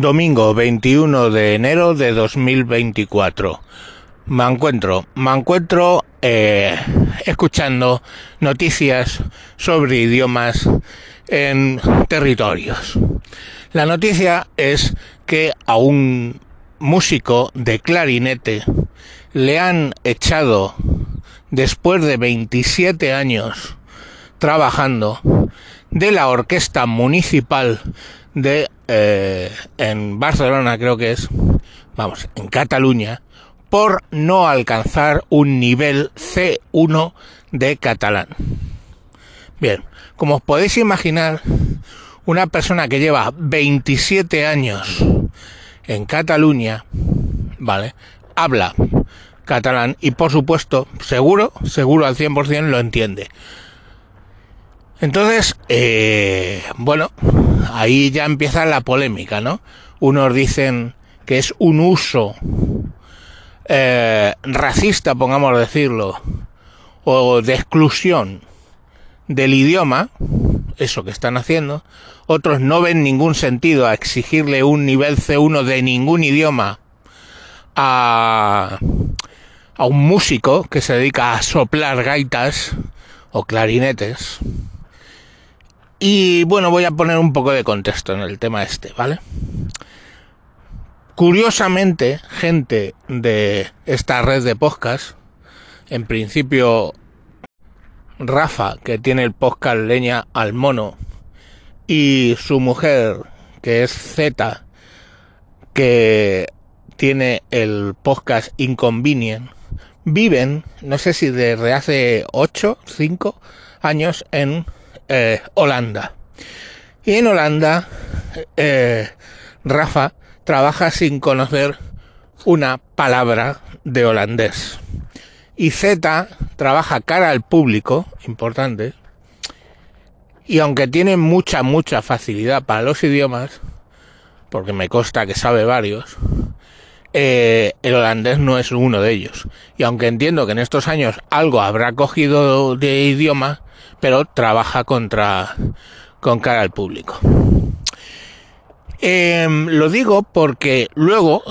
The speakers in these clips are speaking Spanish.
domingo 21 de enero de 2024. Me encuentro, me encuentro eh, escuchando noticias sobre idiomas en territorios. La noticia es que a un músico de clarinete le han echado después de 27 años trabajando de la orquesta municipal de eh, en Barcelona creo que es vamos en Cataluña por no alcanzar un nivel C1 de catalán. Bien como os podéis imaginar una persona que lleva 27 años en Cataluña vale habla catalán y por supuesto seguro seguro al 100% lo entiende entonces, eh, bueno, ahí ya empieza la polémica, ¿no? Unos dicen que es un uso eh, racista, pongamos decirlo, o de exclusión del idioma, eso que están haciendo. Otros no ven ningún sentido a exigirle un nivel C1 de ningún idioma a, a un músico que se dedica a soplar gaitas o clarinetes. Y bueno, voy a poner un poco de contexto en el tema este, ¿vale? Curiosamente, gente de esta red de podcast, en principio Rafa, que tiene el podcast Leña al Mono, y su mujer, que es Z, que tiene el podcast Inconvenient, viven, no sé si desde hace 8, 5 años en eh, Holanda. Y en Holanda, eh, Rafa trabaja sin conocer una palabra de holandés. Y Z trabaja cara al público, importante, y aunque tiene mucha, mucha facilidad para los idiomas, porque me consta que sabe varios, eh, el holandés no es uno de ellos. Y aunque entiendo que en estos años algo habrá cogido de idioma, pero trabaja contra con cara al público. Em, lo digo porque luego,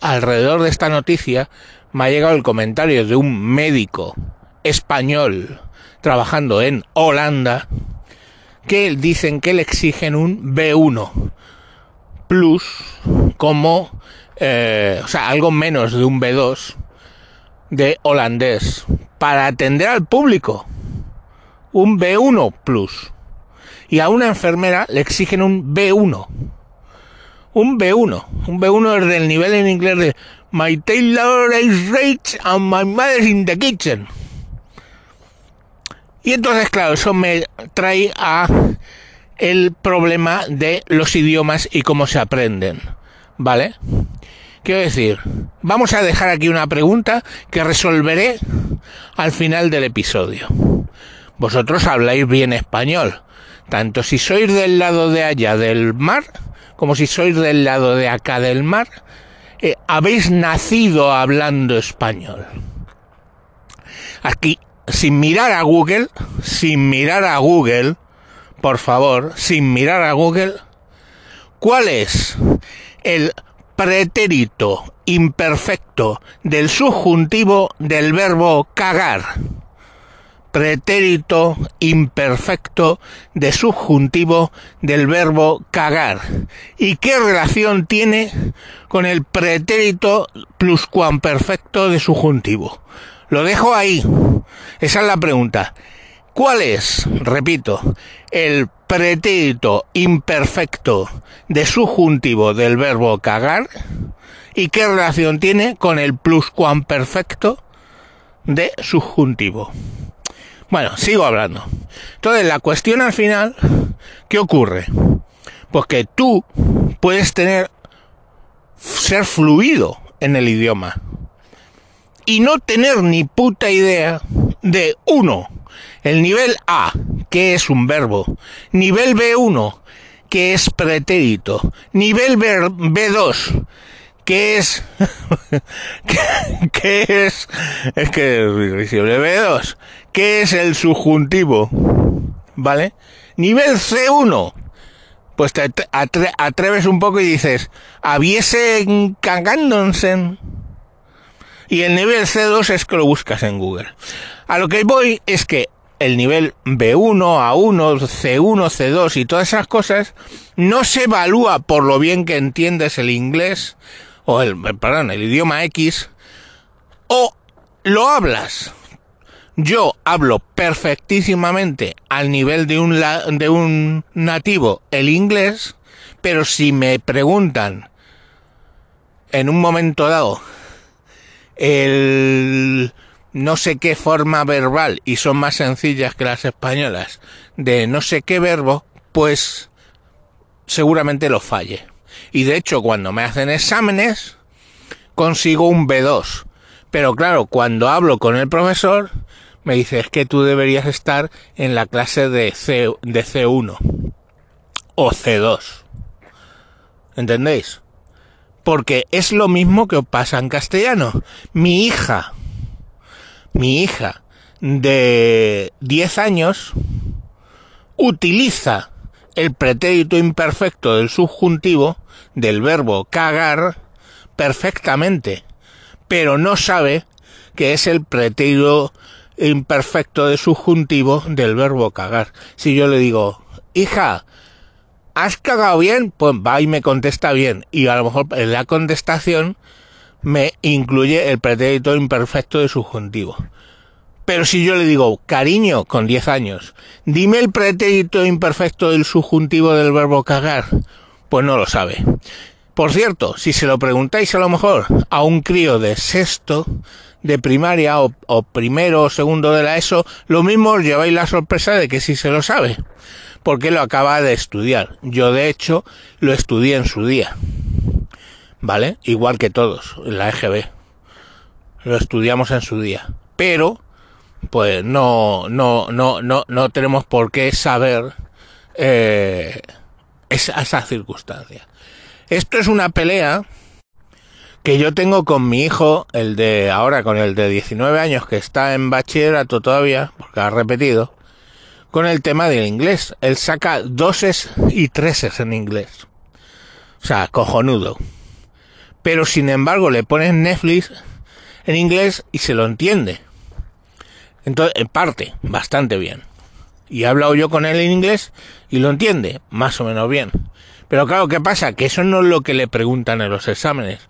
alrededor de esta noticia, me ha llegado el comentario de un médico español trabajando en Holanda que dicen que le exigen un B1 plus como, eh, o sea, algo menos de un B2 de holandés para atender al público un B1 plus. Y a una enfermera le exigen un B1. Un B1. Un B1 es del nivel en inglés de My tailor is rich and my mother's in the kitchen. Y entonces, claro, eso me trae a el problema de los idiomas y cómo se aprenden. ¿Vale? Quiero decir, vamos a dejar aquí una pregunta que resolveré al final del episodio. Vosotros habláis bien español, tanto si sois del lado de allá del mar, como si sois del lado de acá del mar, eh, habéis nacido hablando español. Aquí, sin mirar a Google, sin mirar a Google, por favor, sin mirar a Google, ¿cuál es el pretérito imperfecto del subjuntivo del verbo cagar? Pretérito imperfecto de subjuntivo del verbo cagar. ¿Y qué relación tiene con el pretérito pluscuamperfecto de subjuntivo? Lo dejo ahí. Esa es la pregunta. ¿Cuál es, repito, el pretérito imperfecto de subjuntivo del verbo cagar? ¿Y qué relación tiene con el pluscuamperfecto de subjuntivo? Bueno, sigo hablando. Entonces, la cuestión al final, ¿qué ocurre? Pues que tú puedes tener, ser fluido en el idioma y no tener ni puta idea de uno, el nivel A, que es un verbo, nivel B1, que es pretérito, nivel B2, que es, que, es, es que es B2, ¿Qué es el subjuntivo? ¿Vale? Nivel C1. pues te atreves un poco y dices, habiese cagándose. Y el nivel C2 es que lo buscas en Google. A lo que voy es que el nivel B1, A1, C1, C2 y todas esas cosas no se evalúa por lo bien que entiendes el inglés o el, perdón, el idioma X o lo hablas. Yo hablo perfectísimamente al nivel de un, de un nativo el inglés, pero si me preguntan en un momento dado el no sé qué forma verbal y son más sencillas que las españolas de no sé qué verbo, pues seguramente lo falle. Y de hecho, cuando me hacen exámenes, consigo un B2. Pero claro, cuando hablo con el profesor, me dice es que tú deberías estar en la clase de, C, de C1 o C2. ¿Entendéis? Porque es lo mismo que pasa en castellano. Mi hija mi hija de 10 años utiliza el pretérito imperfecto del subjuntivo del verbo cagar perfectamente, pero no sabe que es el pretérito imperfecto de subjuntivo del verbo cagar. Si yo le digo, hija, ¿has cagado bien? Pues va y me contesta bien. Y a lo mejor en la contestación me incluye el pretérito imperfecto de subjuntivo. Pero si yo le digo, cariño, con 10 años, dime el pretérito imperfecto del subjuntivo del verbo cagar, pues no lo sabe. Por cierto, si se lo preguntáis a lo mejor a un crío de sexto, de primaria o, primero o segundo de la ESO, lo mismo os lleváis la sorpresa de que sí se lo sabe, porque lo acaba de estudiar. Yo de hecho lo estudié en su día. ¿vale? Igual que todos, en la EGB. Lo estudiamos en su día. Pero, pues no, no, no, no, no tenemos por qué saber eh, esa, esa circunstancia. Esto es una pelea que yo tengo con mi hijo, el de ahora, con el de 19 años, que está en bachillerato todavía, porque ha repetido, con el tema del inglés. Él saca doses y treses en inglés. O sea, cojonudo pero sin embargo le pones Netflix en inglés y se lo entiende. Entonces, en parte, bastante bien. Y he hablado yo con él en inglés y lo entiende, más o menos bien. Pero claro, ¿qué pasa? Que eso no es lo que le preguntan en los exámenes.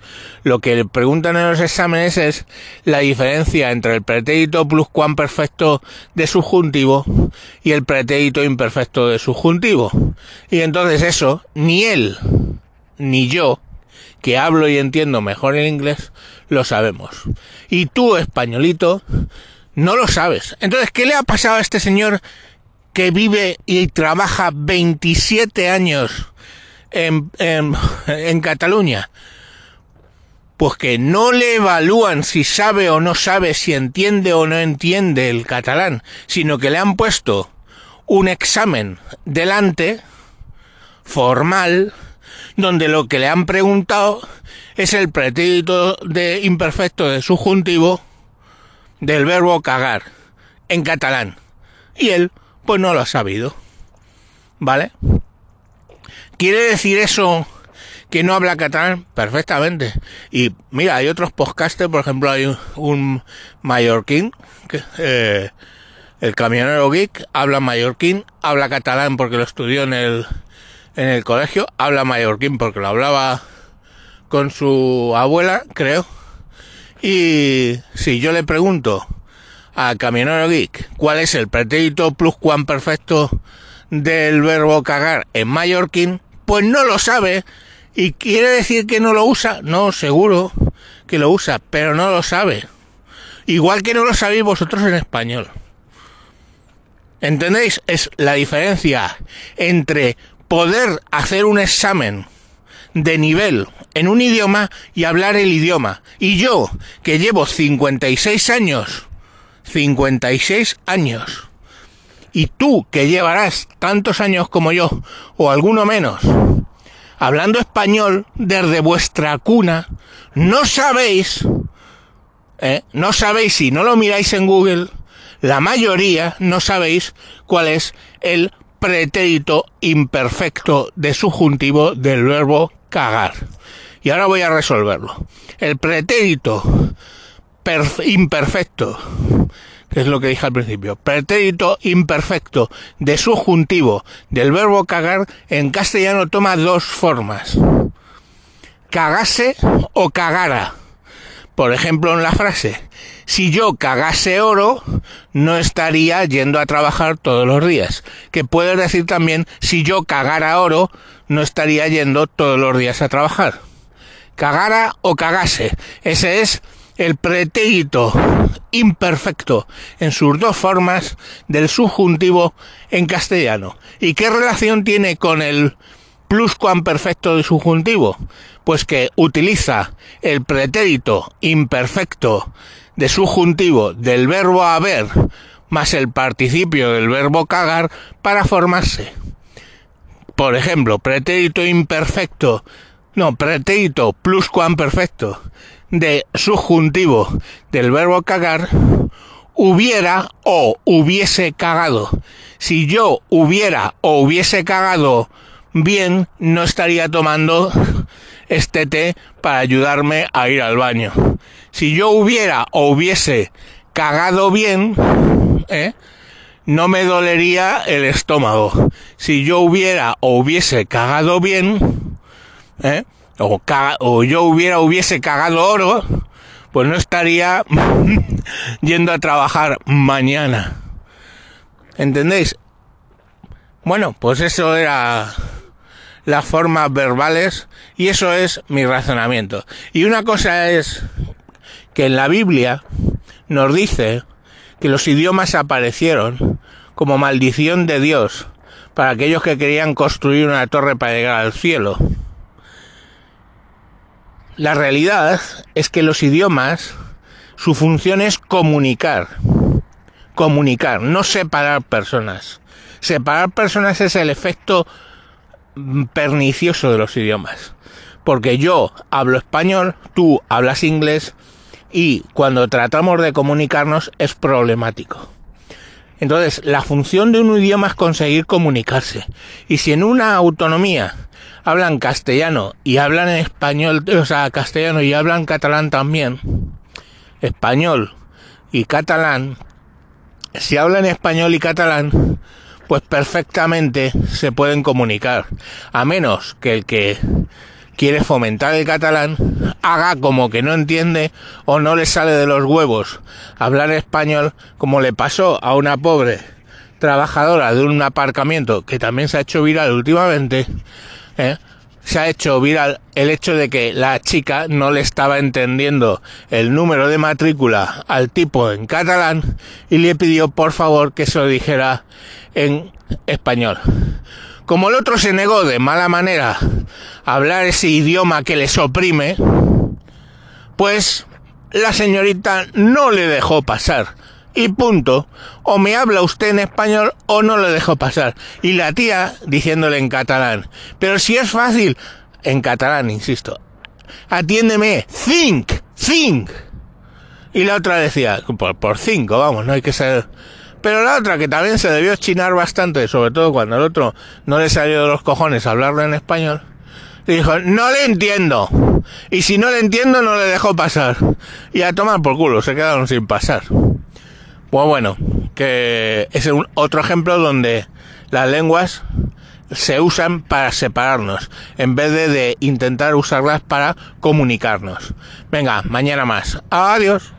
Lo que le preguntan en los exámenes es la diferencia entre el pretérito pluscuamperfecto de subjuntivo y el pretérito imperfecto de subjuntivo. Y entonces eso, ni él, ni yo, que hablo y entiendo mejor el inglés, lo sabemos. Y tú, españolito, no lo sabes. Entonces, ¿qué le ha pasado a este señor que vive y trabaja 27 años en, en, Cataluña? Pues que no le evalúan si sabe o no sabe, si entiende o no entiende el catalán, sino que le han puesto un examen delante, formal, donde lo que le han preguntado es el pretérito de imperfecto de subjuntivo del verbo cagar en catalán. Y él, pues no lo ha sabido. ¿Vale? ¿Quiere decir eso que no habla catalán? Perfectamente. Y mira, hay otros podcasters, por ejemplo, hay un, mallorquín, que, eh, el camionero geek, habla mallorquín, habla catalán porque lo estudió en el, en el colegio, habla mallorquín porque lo hablaba con su abuela, creo. Y si yo le pregunto a Camionero Geek cuál es el pretérito perfecto del verbo cagar en mallorquín, pues no lo sabe. ¿Y quiere decir que no lo usa? No, seguro que lo usa, pero no lo sabe. Igual que no lo sabéis vosotros en español. ¿Entendéis? Es la diferencia entre poder hacer un examen de nivel en un idioma y hablar el idioma. Y yo, que llevo 56 años, 56 años, y tú, que llevarás tantos años como yo, o alguno menos, hablando español desde vuestra cuna, no sabéis, ¿eh? no sabéis, si no lo miráis en Google, la mayoría no sabéis cuál es el pretérito imperfecto de subjuntivo del verbo cagar. Y ahora voy a resolverlo. El pretérito imperfecto, que es lo que dije al principio, pretérito imperfecto de subjuntivo del verbo cagar en castellano toma dos formas. Cagase o cagara. Por ejemplo, en la frase, si yo cagase oro, no estaría yendo a trabajar todos los días. Que puedes decir también, si yo cagara oro, no estaría yendo todos los días a trabajar. Cagara o cagase. Ese es el pretérito imperfecto en sus dos formas del subjuntivo en castellano. ¿Y qué relación tiene con el pluscuamperfecto de subjuntivo? Pues que utiliza el pretérito imperfecto de subjuntivo del verbo haber más el participio del verbo cagar para formarse. Por ejemplo, pretérito imperfecto, no, pretérito pluscuamperfecto de subjuntivo del verbo cagar hubiera o hubiese cagado. Si yo hubiera o hubiese cagado bien, no estaría tomando este té para ayudarme a ir al baño. Si yo hubiera o hubiese cagado bien, ¿eh? no me dolería el estómago. Si yo hubiera o hubiese cagado bien, ¿eh? o, o yo hubiera o hubiese cagado oro, pues no estaría yendo a trabajar mañana. ¿Entendéis? Bueno, pues eso era las formas verbales y eso es mi razonamiento. Y una cosa es que en la Biblia nos dice que los idiomas aparecieron como maldición de Dios para aquellos que querían construir una torre para llegar al cielo. La realidad es que los idiomas, su función es comunicar. Comunicar, no separar personas. Separar personas es el efecto pernicioso de los idiomas. Porque yo hablo español, tú hablas inglés y cuando tratamos de comunicarnos es problemático. Entonces, la función de un idioma es conseguir comunicarse. Y si en una autonomía hablan castellano y hablan español, o sea, castellano y hablan catalán también, español y catalán, si hablan español y catalán, pues perfectamente se pueden comunicar, a menos que el que quiere fomentar el catalán haga como que no entiende o no le sale de los huevos hablar español, como le pasó a una pobre trabajadora de un aparcamiento que también se ha hecho viral últimamente, ¿eh? se ha hecho viral el hecho de que la chica no le estaba entendiendo el número de matrícula al tipo en catalán y le pidió por favor que se lo dijera en español. Como el otro se negó de mala manera a hablar ese idioma que les oprime, pues la señorita no le dejó pasar y punto. O me habla usted en español o no lo dejo pasar. Y la tía diciéndole en catalán. Pero si es fácil, en catalán, insisto. Atiéndeme, think, think. Y la otra decía, por, por cinco, vamos, no hay que ser... Pero la otra, que también se debió chinar bastante, sobre todo cuando el otro no le salió de los cojones hablarlo en español, le dijo, no le entiendo. Y si no le entiendo, no le dejo pasar. Y a tomar por culo, se quedaron sin pasar. Pues bueno, que es otro ejemplo donde las lenguas se usan para separarnos en vez de intentar usarlas para comunicarnos. Venga, mañana más. Adiós.